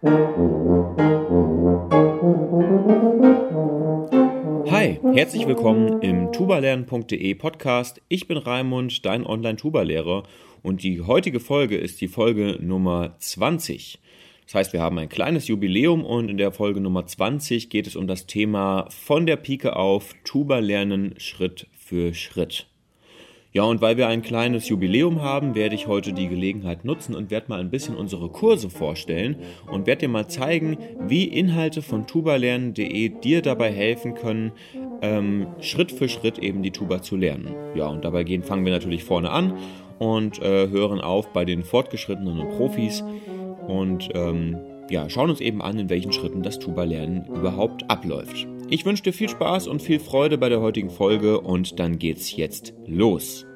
Hi, herzlich willkommen im tubalernen.de Podcast. Ich bin Raimund, dein Online-Tuba-Lehrer und die heutige Folge ist die Folge Nummer 20. Das heißt, wir haben ein kleines Jubiläum und in der Folge Nummer 20 geht es um das Thema von der Pike auf Tuba lernen Schritt für Schritt. Ja, und weil wir ein kleines Jubiläum haben, werde ich heute die Gelegenheit nutzen und werde mal ein bisschen unsere Kurse vorstellen und werde dir mal zeigen, wie Inhalte von tubalernen.de dir dabei helfen können, ähm, Schritt für Schritt eben die Tuba zu lernen. Ja, und dabei gehen, fangen wir natürlich vorne an und äh, hören auf bei den Fortgeschrittenen und Profis und ähm, ja, schauen uns eben an, in welchen Schritten das Tuba-Lernen überhaupt abläuft. Ich wünsche dir viel Spaß und viel Freude bei der heutigen Folge und dann geht's jetzt los.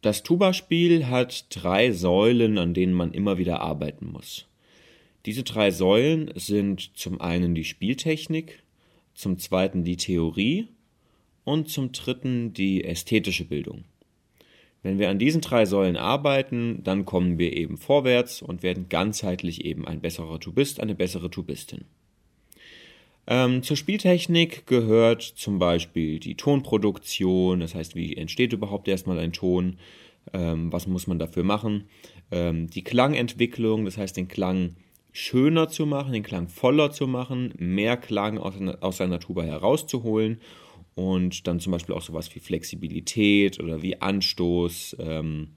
Das Tuba-Spiel hat drei Säulen, an denen man immer wieder arbeiten muss. Diese drei Säulen sind zum einen die Spieltechnik, zum zweiten die Theorie und zum dritten die ästhetische Bildung. Wenn wir an diesen drei Säulen arbeiten, dann kommen wir eben vorwärts und werden ganzheitlich eben ein besserer Tubist, eine bessere Tubistin. Ähm, zur Spieltechnik gehört zum Beispiel die Tonproduktion, das heißt, wie entsteht überhaupt erstmal ein Ton, ähm, was muss man dafür machen, ähm, die Klangentwicklung, das heißt, den Klang schöner zu machen, den Klang voller zu machen, mehr Klang aus, aus seiner Tuba herauszuholen und dann zum Beispiel auch sowas wie Flexibilität oder wie Anstoß, ähm,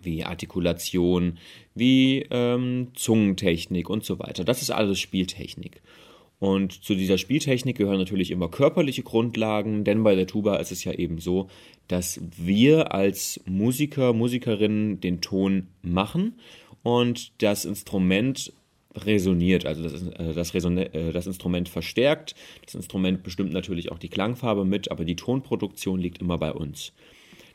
wie Artikulation, wie ähm, Zungentechnik und so weiter. Das ist alles Spieltechnik. Und zu dieser Spieltechnik gehören natürlich immer körperliche Grundlagen, denn bei der Tuba ist es ja eben so, dass wir als Musiker, Musikerinnen den Ton machen und das Instrument resoniert, also das, äh, das, äh, das, Instrument verstärkt. Das Instrument bestimmt natürlich auch die Klangfarbe mit, aber die Tonproduktion liegt immer bei uns.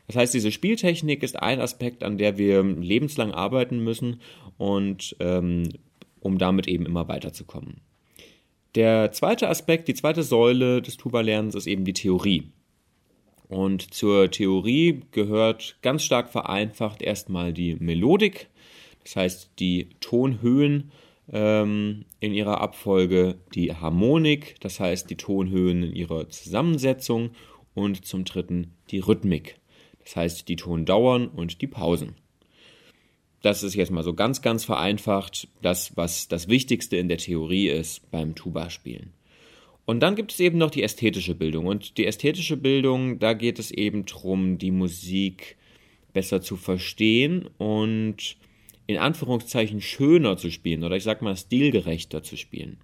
Das heißt, diese Spieltechnik ist ein Aspekt, an der wir lebenslang arbeiten müssen und ähm, um damit eben immer weiterzukommen. Der zweite Aspekt, die zweite Säule des Tuba-Lernens ist eben die Theorie. Und zur Theorie gehört ganz stark vereinfacht erstmal die Melodik, das heißt die Tonhöhen ähm, in ihrer Abfolge, die Harmonik, das heißt die Tonhöhen in ihrer Zusammensetzung und zum dritten die Rhythmik, das heißt die Tondauern und die Pausen. Das ist jetzt mal so ganz, ganz vereinfacht das, was das Wichtigste in der Theorie ist beim Tuba-Spielen. Und dann gibt es eben noch die ästhetische Bildung. Und die ästhetische Bildung, da geht es eben darum, die Musik besser zu verstehen und in Anführungszeichen schöner zu spielen oder ich sag mal stilgerechter zu spielen.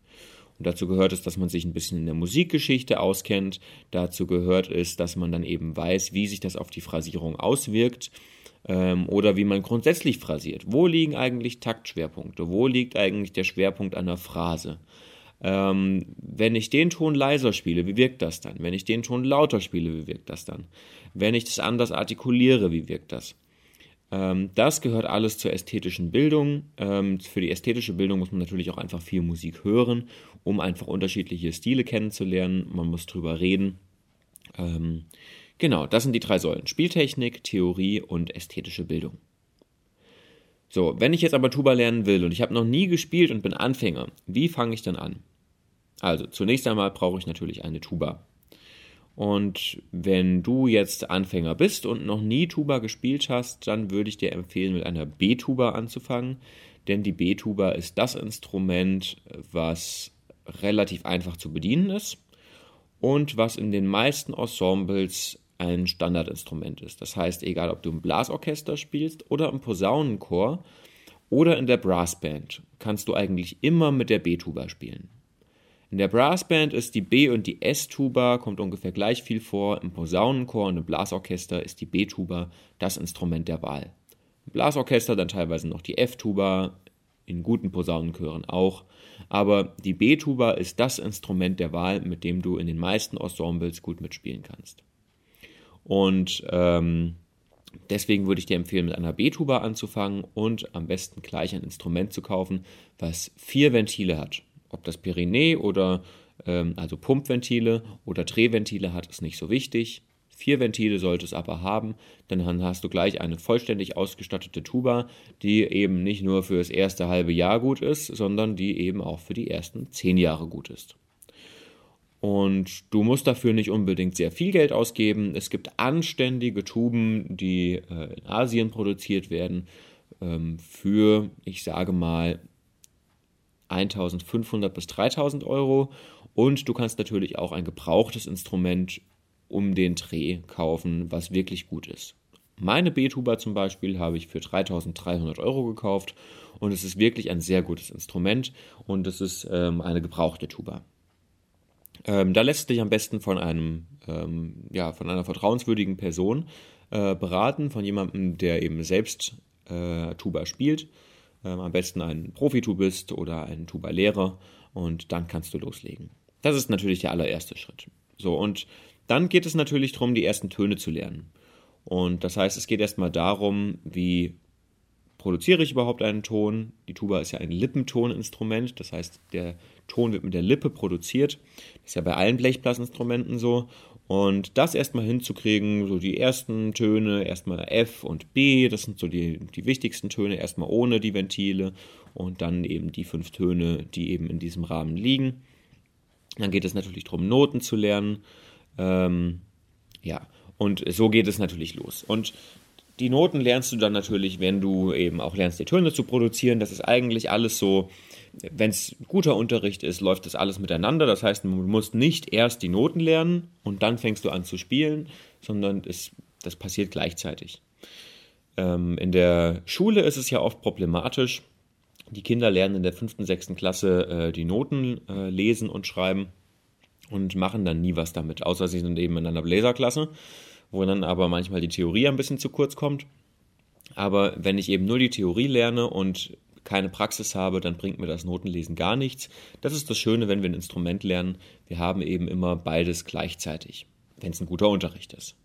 Und dazu gehört es, dass man sich ein bisschen in der Musikgeschichte auskennt. Dazu gehört es, dass man dann eben weiß, wie sich das auf die Phrasierung auswirkt ähm, oder wie man grundsätzlich phrasiert. Wo liegen eigentlich Taktschwerpunkte? Wo liegt eigentlich der Schwerpunkt einer Phrase? Ähm, wenn ich den Ton leiser spiele, wie wirkt das dann? Wenn ich den Ton lauter spiele, wie wirkt das dann? Wenn ich das anders artikuliere, wie wirkt das? Ähm, das gehört alles zur ästhetischen Bildung. Ähm, für die ästhetische Bildung muss man natürlich auch einfach viel Musik hören, um einfach unterschiedliche Stile kennenzulernen. Man muss drüber reden. Ähm, genau, das sind die drei Säulen. Spieltechnik, Theorie und ästhetische Bildung. So, wenn ich jetzt aber Tuba lernen will und ich habe noch nie gespielt und bin Anfänger, wie fange ich dann an? Also, zunächst einmal brauche ich natürlich eine Tuba. Und wenn du jetzt Anfänger bist und noch nie Tuba gespielt hast, dann würde ich dir empfehlen, mit einer B-Tuba anzufangen. Denn die B-Tuba ist das Instrument, was relativ einfach zu bedienen ist und was in den meisten Ensembles ein Standardinstrument ist. Das heißt, egal ob du im Blasorchester spielst oder im Posaunenchor oder in der Brassband, kannst du eigentlich immer mit der B-Tuba spielen. In der Brassband ist die B- und die S-Tuba, kommt ungefähr gleich viel vor. Im Posaunenchor und im Blasorchester ist die B-Tuba das Instrument der Wahl. Im Blasorchester dann teilweise noch die F-Tuba, in guten Posaunenchören auch. Aber die B-Tuba ist das Instrument der Wahl, mit dem du in den meisten Ensembles gut mitspielen kannst. Und ähm, deswegen würde ich dir empfehlen, mit einer B-Tuba anzufangen und am besten gleich ein Instrument zu kaufen, was vier Ventile hat. Ob das Pyrenee oder ähm, also Pumpventile oder Drehventile hat, ist nicht so wichtig. Vier Ventile sollte es aber haben, dann hast du gleich eine vollständig ausgestattete Tuba, die eben nicht nur für das erste halbe Jahr gut ist, sondern die eben auch für die ersten zehn Jahre gut ist. Und du musst dafür nicht unbedingt sehr viel Geld ausgeben. Es gibt anständige Tuben, die äh, in Asien produziert werden, ähm, für, ich sage mal, 1500 bis 3000 Euro. Und du kannst natürlich auch ein gebrauchtes Instrument um den Dreh kaufen, was wirklich gut ist. Meine B-Tuba zum Beispiel habe ich für 3300 Euro gekauft und es ist wirklich ein sehr gutes Instrument und es ist ähm, eine gebrauchte Tuba. Ähm, da lässt dich am besten von einem, ähm, ja, von einer vertrauenswürdigen Person äh, beraten, von jemandem, der eben selbst äh, Tuba spielt. Ähm, am besten ein Profitubist oder ein Tuba-Lehrer und dann kannst du loslegen. Das ist natürlich der allererste Schritt. So, und dann geht es natürlich darum, die ersten Töne zu lernen. Und das heißt, es geht erstmal darum, wie produziere ich überhaupt einen Ton. Die Tuba ist ja ein Lippentoninstrument, das heißt, der Ton wird mit der Lippe produziert. Das ist ja bei allen Blechblasinstrumenten so. Und das erstmal hinzukriegen, so die ersten Töne, erstmal F und B, das sind so die, die wichtigsten Töne, erstmal ohne die Ventile und dann eben die fünf Töne, die eben in diesem Rahmen liegen. Dann geht es natürlich darum, Noten zu lernen. Ähm, ja, und so geht es natürlich los. Und die Noten lernst du dann natürlich, wenn du eben auch lernst, die Töne zu produzieren. Das ist eigentlich alles so, wenn es guter Unterricht ist, läuft das alles miteinander. Das heißt, du musst nicht erst die Noten lernen und dann fängst du an zu spielen, sondern es, das passiert gleichzeitig. Ähm, in der Schule ist es ja oft problematisch. Die Kinder lernen in der fünften, sechsten Klasse äh, die Noten äh, lesen und schreiben und machen dann nie was damit, außer sie sind eben in einer Bläserklasse, wo dann aber manchmal die Theorie ein bisschen zu kurz kommt. Aber wenn ich eben nur die Theorie lerne und keine Praxis habe, dann bringt mir das Notenlesen gar nichts. Das ist das Schöne, wenn wir ein Instrument lernen. Wir haben eben immer beides gleichzeitig, wenn es ein guter Unterricht ist.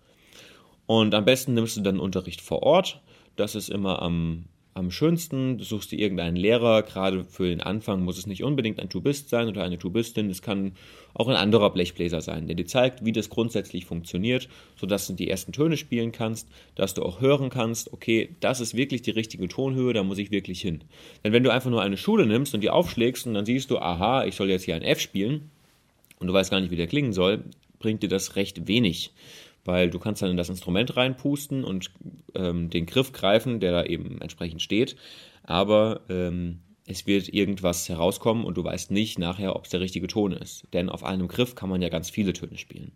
Und am besten nimmst du dann Unterricht vor Ort. Das ist immer am am schönsten. Du suchst dir irgendeinen Lehrer, gerade für den Anfang muss es nicht unbedingt ein Tubist sein oder eine Tubistin, es kann auch ein anderer Blechbläser sein, der dir zeigt, wie das grundsätzlich funktioniert, sodass du die ersten Töne spielen kannst, dass du auch hören kannst, okay, das ist wirklich die richtige Tonhöhe, da muss ich wirklich hin. Denn wenn du einfach nur eine Schule nimmst und die aufschlägst und dann siehst du, aha, ich soll jetzt hier ein F spielen und du weißt gar nicht, wie der klingen soll, bringt dir das recht wenig weil du kannst dann in das Instrument reinpusten und ähm, den Griff greifen, der da eben entsprechend steht, aber ähm, es wird irgendwas herauskommen und du weißt nicht nachher, ob es der richtige Ton ist. Denn auf einem Griff kann man ja ganz viele Töne spielen.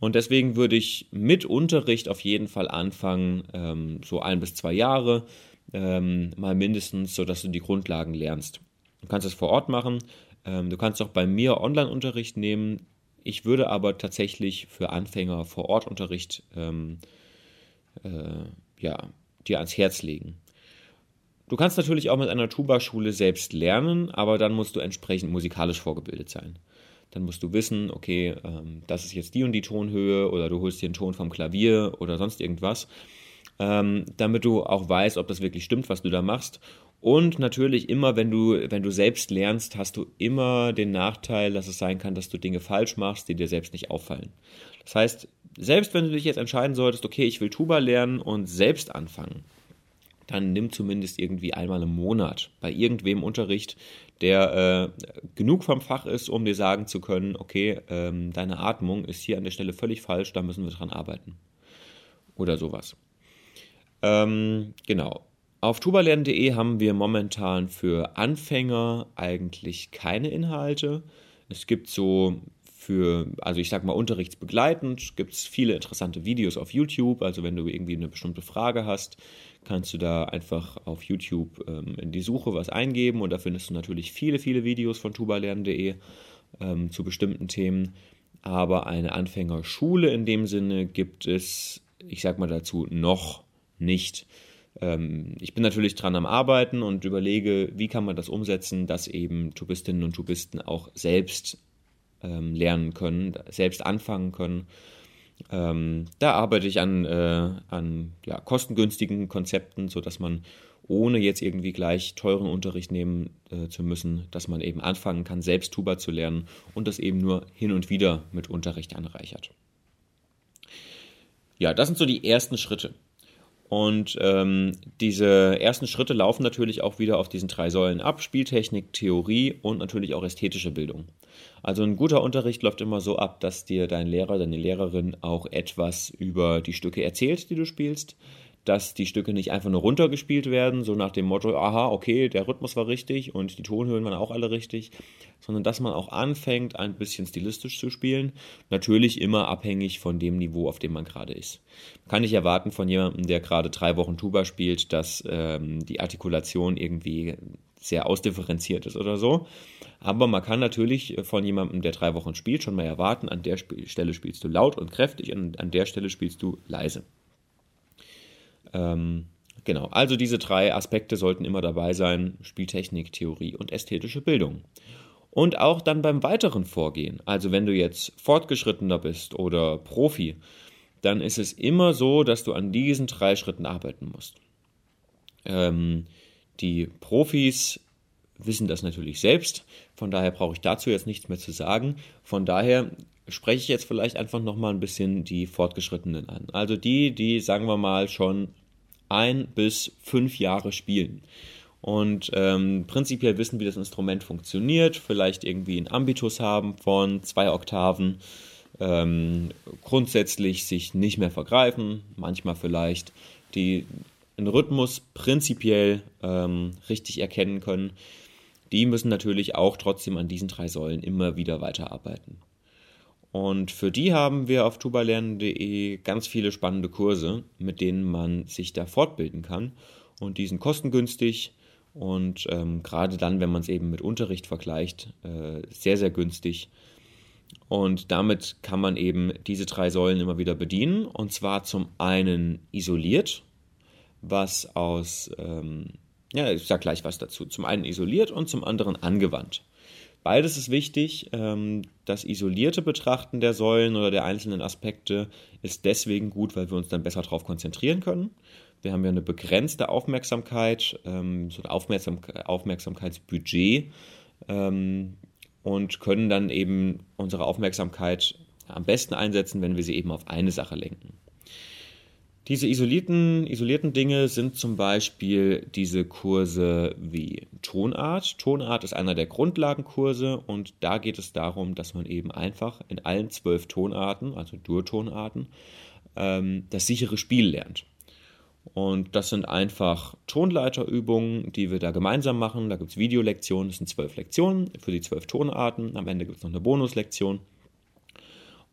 Und deswegen würde ich mit Unterricht auf jeden Fall anfangen, ähm, so ein bis zwei Jahre, ähm, mal mindestens, sodass du die Grundlagen lernst. Du kannst es vor Ort machen. Ähm, du kannst auch bei mir Online-Unterricht nehmen. Ich würde aber tatsächlich für Anfänger vor Ort Unterricht ähm, äh, ja, dir ans Herz legen. Du kannst natürlich auch mit einer Tuba-Schule selbst lernen, aber dann musst du entsprechend musikalisch vorgebildet sein. Dann musst du wissen, okay, ähm, das ist jetzt die und die Tonhöhe oder du holst dir einen Ton vom Klavier oder sonst irgendwas, ähm, damit du auch weißt, ob das wirklich stimmt, was du da machst und natürlich immer, wenn du, wenn du selbst lernst, hast du immer den Nachteil, dass es sein kann, dass du Dinge falsch machst, die dir selbst nicht auffallen. Das heißt, selbst wenn du dich jetzt entscheiden solltest, okay, ich will Tuba lernen und selbst anfangen, dann nimm zumindest irgendwie einmal im Monat bei irgendwem Unterricht, der äh, genug vom Fach ist, um dir sagen zu können, okay, ähm, deine Atmung ist hier an der Stelle völlig falsch, da müssen wir dran arbeiten. Oder sowas. Ähm, genau. Auf tubalernen.de haben wir momentan für Anfänger eigentlich keine Inhalte. Es gibt so für, also ich sag mal unterrichtsbegleitend, gibt es viele interessante Videos auf YouTube. Also wenn du irgendwie eine bestimmte Frage hast, kannst du da einfach auf YouTube ähm, in die Suche was eingeben und da findest du natürlich viele, viele Videos von tubalernen.de ähm, zu bestimmten Themen. Aber eine Anfängerschule in dem Sinne gibt es, ich sag mal dazu, noch nicht ähm, ich bin natürlich dran am Arbeiten und überlege, wie kann man das umsetzen, dass eben Tubistinnen und Tubisten auch selbst ähm, lernen können, selbst anfangen können. Ähm, da arbeite ich an, äh, an ja, kostengünstigen Konzepten, sodass man ohne jetzt irgendwie gleich teuren Unterricht nehmen äh, zu müssen, dass man eben anfangen kann, selbst Tuba zu lernen und das eben nur hin und wieder mit Unterricht anreichert. ja, das sind so die ersten Schritte. Und ähm, diese ersten Schritte laufen natürlich auch wieder auf diesen drei Säulen ab: Spieltechnik, Theorie und natürlich auch ästhetische Bildung. Also ein guter Unterricht läuft immer so ab, dass dir dein Lehrer, deine Lehrerin auch etwas über die Stücke erzählt, die du spielst dass die Stücke nicht einfach nur runtergespielt werden, so nach dem Motto, aha, okay, der Rhythmus war richtig und die Tonhöhen waren auch alle richtig, sondern dass man auch anfängt, ein bisschen stilistisch zu spielen. Natürlich immer abhängig von dem Niveau, auf dem man gerade ist. Man kann nicht erwarten von jemandem, der gerade drei Wochen Tuba spielt, dass ähm, die Artikulation irgendwie sehr ausdifferenziert ist oder so. Aber man kann natürlich von jemandem, der drei Wochen spielt, schon mal erwarten, an der Stelle spielst du laut und kräftig und an der Stelle spielst du leise. Ähm, genau, also diese drei Aspekte sollten immer dabei sein: Spieltechnik, Theorie und ästhetische Bildung. Und auch dann beim weiteren Vorgehen, also wenn du jetzt fortgeschrittener bist oder Profi, dann ist es immer so, dass du an diesen drei Schritten arbeiten musst. Ähm, die Profis wissen das natürlich selbst, von daher brauche ich dazu jetzt nichts mehr zu sagen. Von daher spreche ich jetzt vielleicht einfach nochmal ein bisschen die Fortgeschrittenen an. Also die, die, sagen wir mal, schon ein bis fünf Jahre spielen und ähm, prinzipiell wissen, wie das Instrument funktioniert, vielleicht irgendwie einen Ambitus haben von zwei Oktaven, ähm, grundsätzlich sich nicht mehr vergreifen, manchmal vielleicht die einen Rhythmus prinzipiell ähm, richtig erkennen können, die müssen natürlich auch trotzdem an diesen drei Säulen immer wieder weiterarbeiten. Und für die haben wir auf tubalernen.de ganz viele spannende Kurse, mit denen man sich da fortbilden kann. Und die sind kostengünstig und ähm, gerade dann, wenn man es eben mit Unterricht vergleicht, äh, sehr, sehr günstig. Und damit kann man eben diese drei Säulen immer wieder bedienen. Und zwar zum einen isoliert, was aus, ähm, ja, ich sag gleich was dazu. Zum einen isoliert und zum anderen angewandt. Beides ist wichtig. Ähm, das isolierte Betrachten der Säulen oder der einzelnen Aspekte ist deswegen gut, weil wir uns dann besser darauf konzentrieren können. Wir haben ja eine begrenzte Aufmerksamkeit, ähm, so ein Aufmerksam Aufmerksamkeitsbudget ähm, und können dann eben unsere Aufmerksamkeit am besten einsetzen, wenn wir sie eben auf eine Sache lenken. Diese isolierten, isolierten Dinge sind zum Beispiel diese Kurse wie Tonart. Tonart ist einer der Grundlagenkurse und da geht es darum, dass man eben einfach in allen zwölf Tonarten, also Durtonarten, ähm, das sichere Spiel lernt. Und das sind einfach Tonleiterübungen, die wir da gemeinsam machen. Da gibt es Videolektionen, das sind zwölf Lektionen für die zwölf Tonarten. Am Ende gibt es noch eine Bonuslektion.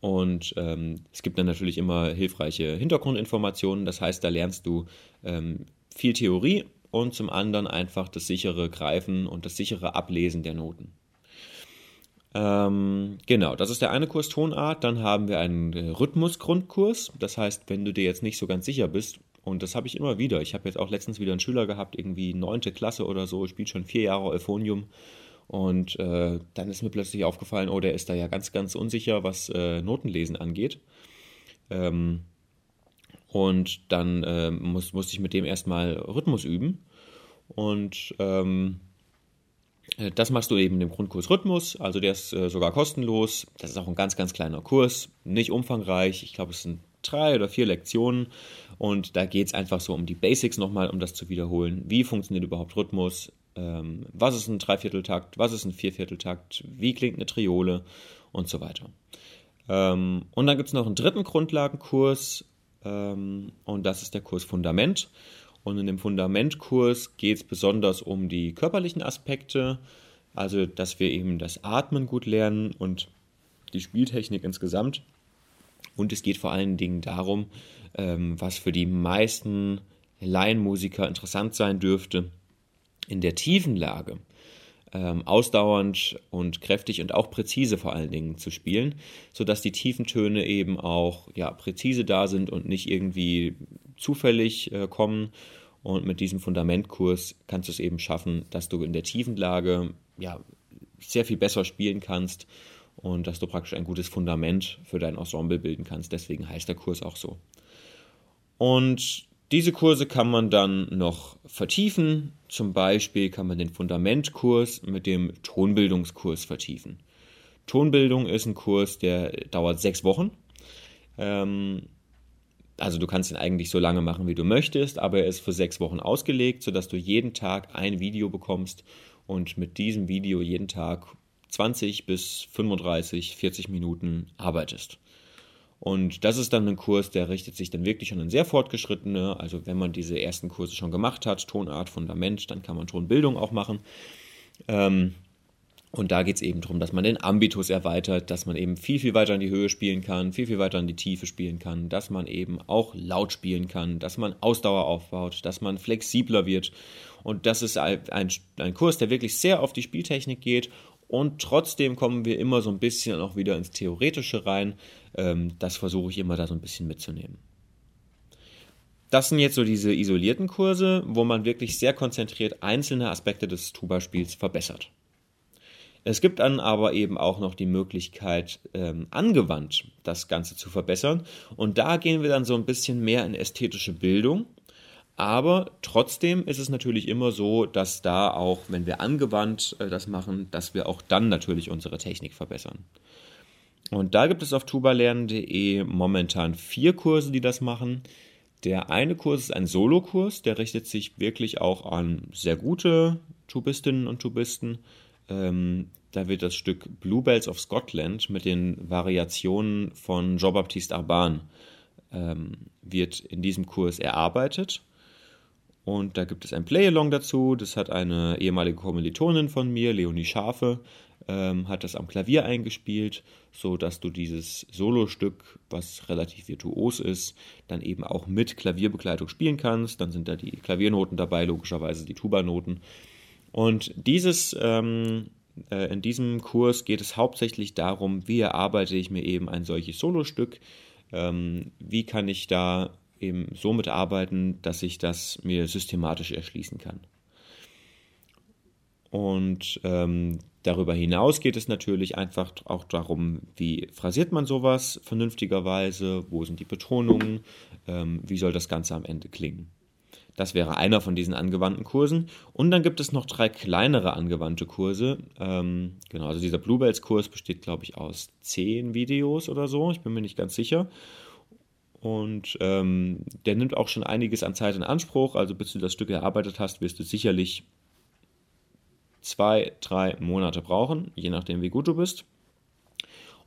Und ähm, es gibt dann natürlich immer hilfreiche Hintergrundinformationen. Das heißt, da lernst du ähm, viel Theorie und zum anderen einfach das sichere Greifen und das sichere Ablesen der Noten. Ähm, genau, das ist der eine Kurs Tonart. Dann haben wir einen äh, Rhythmusgrundkurs. Das heißt, wenn du dir jetzt nicht so ganz sicher bist, und das habe ich immer wieder. Ich habe jetzt auch letztens wieder einen Schüler gehabt, irgendwie neunte Klasse oder so, spielt schon vier Jahre Euphonium und äh, dann ist mir plötzlich aufgefallen, oh, der ist da ja ganz, ganz unsicher, was äh, Notenlesen angeht. Ähm, und dann äh, muss, musste ich mit dem erstmal Rhythmus üben. Und ähm, äh, das machst du eben im Grundkurs Rhythmus, also der ist äh, sogar kostenlos. Das ist auch ein ganz, ganz kleiner Kurs, nicht umfangreich. Ich glaube, es sind drei oder vier Lektionen und da geht es einfach so um die Basics nochmal, um das zu wiederholen. Wie funktioniert überhaupt Rhythmus? Ähm, was ist ein Dreivierteltakt, was ist ein Viervierteltakt, wie klingt eine Triole und so weiter. Ähm, und dann gibt es noch einen dritten Grundlagenkurs ähm, und das ist der Kurs Fundament. Und in dem Fundamentkurs geht es besonders um die körperlichen Aspekte, also dass wir eben das Atmen gut lernen und die Spieltechnik insgesamt. Und es geht vor allen Dingen darum, ähm, was für die meisten Laienmusiker interessant sein dürfte, in der tiefen Lage ähm, ausdauernd und kräftig und auch präzise vor allen Dingen zu spielen, sodass die tiefen Töne eben auch ja, präzise da sind und nicht irgendwie zufällig äh, kommen. Und mit diesem Fundamentkurs kannst du es eben schaffen, dass du in der tiefen Lage ja, sehr viel besser spielen kannst und dass du praktisch ein gutes Fundament für dein Ensemble bilden kannst. Deswegen heißt der Kurs auch so. Und diese Kurse kann man dann noch vertiefen. Zum Beispiel kann man den Fundamentkurs mit dem Tonbildungskurs vertiefen. Tonbildung ist ein Kurs, der dauert sechs Wochen. Ähm, also du kannst ihn eigentlich so lange machen, wie du möchtest, aber er ist für sechs Wochen ausgelegt, sodass du jeden Tag ein Video bekommst und mit diesem Video jeden Tag 20 bis 35, 40 Minuten arbeitest. Und das ist dann ein Kurs, der richtet sich dann wirklich an sehr fortgeschrittene. Also wenn man diese ersten Kurse schon gemacht hat, Tonart, Fundament, dann kann man Tonbildung auch machen. Ähm, und da geht es eben darum, dass man den Ambitus erweitert, dass man eben viel, viel weiter in die Höhe spielen kann, viel, viel weiter in die Tiefe spielen kann, dass man eben auch laut spielen kann, dass man Ausdauer aufbaut, dass man flexibler wird. Und das ist ein, ein Kurs, der wirklich sehr auf die Spieltechnik geht und trotzdem kommen wir immer so ein bisschen auch wieder ins Theoretische rein. Ähm, das versuche ich immer da so ein bisschen mitzunehmen. Das sind jetzt so diese isolierten Kurse, wo man wirklich sehr konzentriert einzelne Aspekte des Tuba-Spiels verbessert. Es gibt dann aber eben auch noch die Möglichkeit, ähm, angewandt das Ganze zu verbessern. Und da gehen wir dann so ein bisschen mehr in ästhetische Bildung aber trotzdem ist es natürlich immer so, dass da auch, wenn wir angewandt äh, das machen, dass wir auch dann natürlich unsere Technik verbessern. Und da gibt es auf tubalernen.de momentan vier Kurse, die das machen. Der eine Kurs ist ein Solokurs, der richtet sich wirklich auch an sehr gute Tubistinnen und Tubisten. Ähm, da wird das Stück Bluebells of Scotland mit den Variationen von Jean-Baptiste Arban ähm, wird in diesem Kurs erarbeitet. Und da gibt es ein Play-Along dazu. Das hat eine ehemalige Kommilitonin von mir, Leonie Schafe, ähm, hat das am Klavier eingespielt, so dass du dieses Solostück, was relativ virtuos ist, dann eben auch mit Klavierbegleitung spielen kannst. Dann sind da die Klaviernoten dabei, logischerweise die Tuba-Noten. Und dieses, ähm, äh, in diesem Kurs geht es hauptsächlich darum, wie erarbeite ich mir eben ein solches Solostück, ähm, wie kann ich da eben so mitarbeiten, dass ich das mir systematisch erschließen kann. Und ähm, darüber hinaus geht es natürlich einfach auch darum, wie phrasiert man sowas vernünftigerweise, wo sind die Betonungen, ähm, wie soll das Ganze am Ende klingen. Das wäre einer von diesen angewandten Kursen. Und dann gibt es noch drei kleinere angewandte Kurse. Ähm, genau, also dieser Bluebells-Kurs besteht, glaube ich, aus zehn Videos oder so. Ich bin mir nicht ganz sicher. Und ähm, der nimmt auch schon einiges an Zeit in Anspruch. Also bis du das Stück erarbeitet hast, wirst du sicherlich zwei, drei Monate brauchen, je nachdem, wie gut du bist.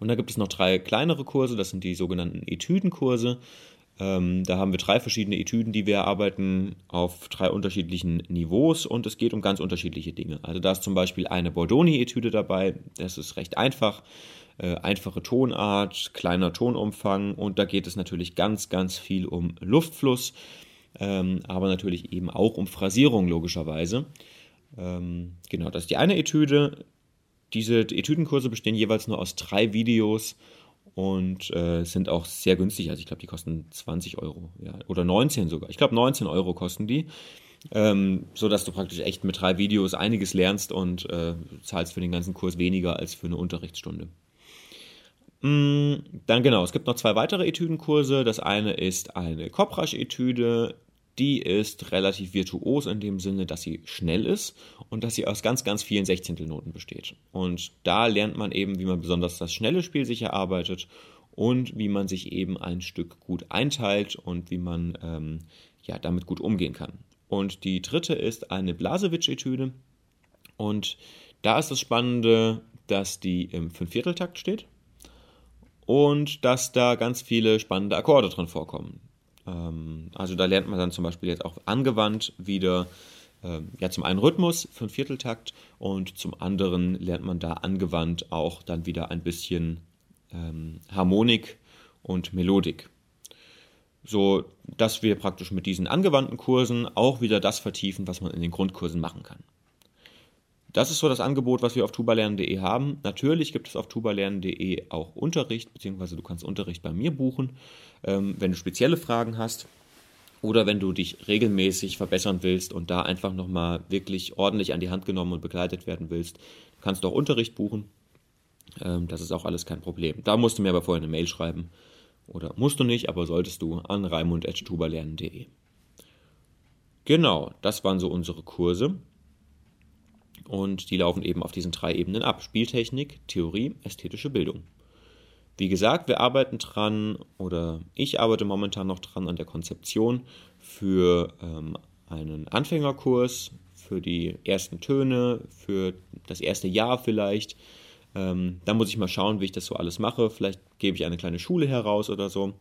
Und da gibt es noch drei kleinere Kurse, das sind die sogenannten Etüdenkurse. Ähm, da haben wir drei verschiedene Etüden, die wir erarbeiten auf drei unterschiedlichen Niveaus und es geht um ganz unterschiedliche Dinge. Also da ist zum Beispiel eine Bordoni-Etüde dabei, das ist recht einfach äh, einfache Tonart, kleiner Tonumfang und da geht es natürlich ganz, ganz viel um Luftfluss, ähm, aber natürlich eben auch um Phrasierung logischerweise. Ähm, genau, das ist die eine Etüde. Diese Etüdenkurse bestehen jeweils nur aus drei Videos und äh, sind auch sehr günstig. Also ich glaube, die kosten 20 Euro ja, oder 19 sogar. Ich glaube, 19 Euro kosten die. Ähm, so dass du praktisch echt mit drei Videos einiges lernst und äh, zahlst für den ganzen Kurs weniger als für eine Unterrichtsstunde. Mm, dann genau, es gibt noch zwei weitere Etüdenkurse. Das eine ist eine Koprasch-Etüde. Die ist relativ virtuos in dem Sinne, dass sie schnell ist und dass sie aus ganz, ganz vielen Sechzehntelnoten besteht. Und da lernt man eben, wie man besonders das schnelle Spiel sich erarbeitet und wie man sich eben ein Stück gut einteilt und wie man ähm, ja, damit gut umgehen kann. Und die dritte ist eine Blasewitsch-Etüde. Und da ist das Spannende, dass die im Fünfvierteltakt steht und dass da ganz viele spannende Akkorde drin vorkommen. Ähm, also da lernt man dann zum Beispiel jetzt auch angewandt wieder ähm, ja zum einen Rhythmus für einen Vierteltakt und zum anderen lernt man da angewandt auch dann wieder ein bisschen ähm, Harmonik und Melodik. So dass wir praktisch mit diesen angewandten Kursen auch wieder das vertiefen, was man in den Grundkursen machen kann. Das ist so das Angebot, was wir auf tubalernen.de haben. Natürlich gibt es auf tubalernen.de auch Unterricht, beziehungsweise du kannst Unterricht bei mir buchen, ähm, wenn du spezielle Fragen hast oder wenn du dich regelmäßig verbessern willst und da einfach nochmal wirklich ordentlich an die Hand genommen und begleitet werden willst, kannst du auch Unterricht buchen. Ähm, das ist auch alles kein Problem. Da musst du mir aber vorher eine Mail schreiben. Oder musst du nicht, aber solltest du an raimund.tubalernen.de. Genau, das waren so unsere Kurse. Und die laufen eben auf diesen drei Ebenen ab. Spieltechnik, Theorie, ästhetische Bildung. wie gesagt, wir arbeiten dran oder ich arbeite momentan noch dran an der Konzeption für ähm, einen Anfängerkurs, für die ersten Töne, für das erste Jahr vielleicht. Ähm, da muss ich mal schauen, wie ich das so alles mache. Vielleicht gebe ich eine kleine Schule heraus oder so.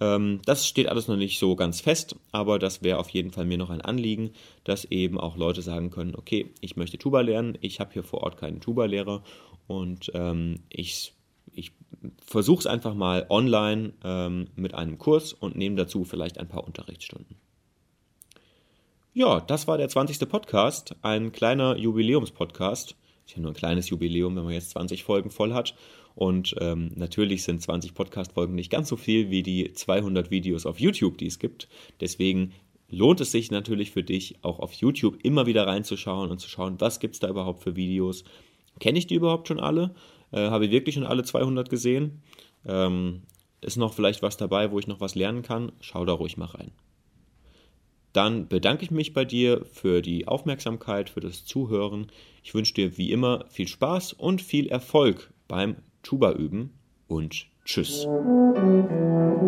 Ähm, das steht alles noch nicht so ganz fest, aber das wäre auf jeden Fall mir noch ein Anliegen, dass eben auch Leute sagen können, okay, ich möchte Tuba lernen, ich habe hier vor Ort keinen Tuba-Lehrer und ähm, ich, ich versuche es einfach mal online ähm, mit einem Kurs und nehme dazu vielleicht ein paar Unterrichtsstunden. Ja, das war der 20. Podcast, ein kleiner Jubiläumspodcast. Ist ja nur ein kleines Jubiläum, wenn man jetzt 20 Folgen voll hat. Und ähm, natürlich sind 20 Podcast-Folgen nicht ganz so viel wie die 200 Videos auf YouTube, die es gibt. Deswegen lohnt es sich natürlich für dich, auch auf YouTube immer wieder reinzuschauen und zu schauen, was gibt es da überhaupt für Videos. Kenne ich die überhaupt schon alle? Äh, Habe ich wirklich schon alle 200 gesehen? Ähm, ist noch vielleicht was dabei, wo ich noch was lernen kann? Schau da ruhig mal rein. Dann bedanke ich mich bei dir für die Aufmerksamkeit, für das Zuhören. Ich wünsche dir wie immer viel Spaß und viel Erfolg beim Tuba üben und tschüss. Musik